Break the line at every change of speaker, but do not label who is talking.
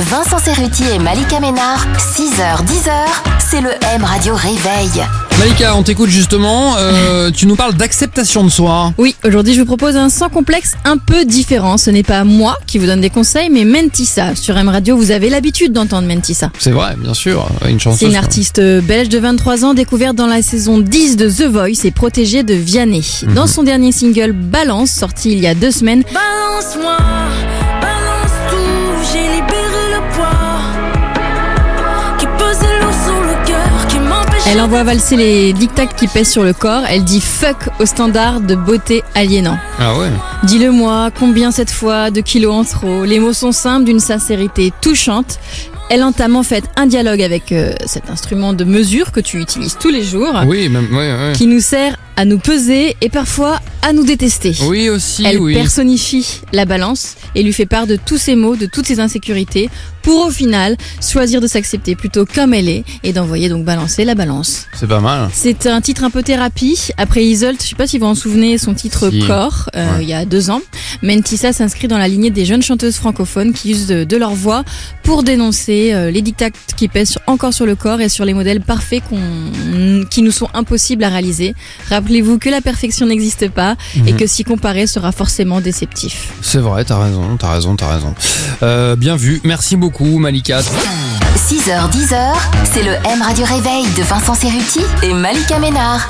Vincent Cerruti et Malika Ménard, 6h, 10h, c'est le M Radio Réveil.
Malika, on t'écoute justement. euh, tu nous parles d'acceptation de soi.
Oui, aujourd'hui je vous propose un sans complexe un peu différent. Ce n'est pas moi qui vous donne des conseils, mais Mentissa. Sur M Radio, vous avez l'habitude d'entendre Mentissa.
C'est vrai, bien sûr. Une chanson.
C'est une artiste belge de 23 ans découverte dans la saison 10 de The Voice et protégée de Vianney.
Mhm.
Dans son dernier single Balance, sorti il y a deux semaines,
Balance-moi,
elle envoie valser les dictats qui pèsent sur le corps. Elle dit fuck aux standards de beauté aliénant.
Ah ouais.
Dis-le moi, combien cette fois de kilos en trop? Les mots sont simples, d'une sincérité touchante. Elle entame en fait un dialogue avec euh, cet instrument de mesure que tu utilises tous les jours,
Oui, même. Ouais, ouais.
qui nous sert à nous peser et parfois à nous détester.
Oui aussi.
Elle
oui.
personnifie la balance et lui fait part de tous ses maux, de toutes ses insécurités, pour au final choisir de s'accepter plutôt comme elle est et d'envoyer donc balancer la balance.
C'est pas mal.
C'est un titre un peu thérapie. Après Isolt, je sais pas si vous en souvenez, son titre
Si.
Corps, euh,
Ouais.
il y a deux ans. Mentissa s'inscrit dans la lignée des jeunes chanteuses francophones qui usent de, de leur voix pour dénoncer euh, les dictats qui pèsent encore sur le corps et sur les modèles parfaits qu'on, qui nous sont impossibles à réaliser. Rappelez-vous que la perfection n'existe pas et
Mhm.
que s'y comparer sera forcément déceptif.
C'est vrai, t'as raison, t'as raison, t'as raison. Euh, bien vu. Merci beaucoup, Malika.
6h, 10h, c'est le M Radio Réveil de Vincent Cerruti et Malika Ménard.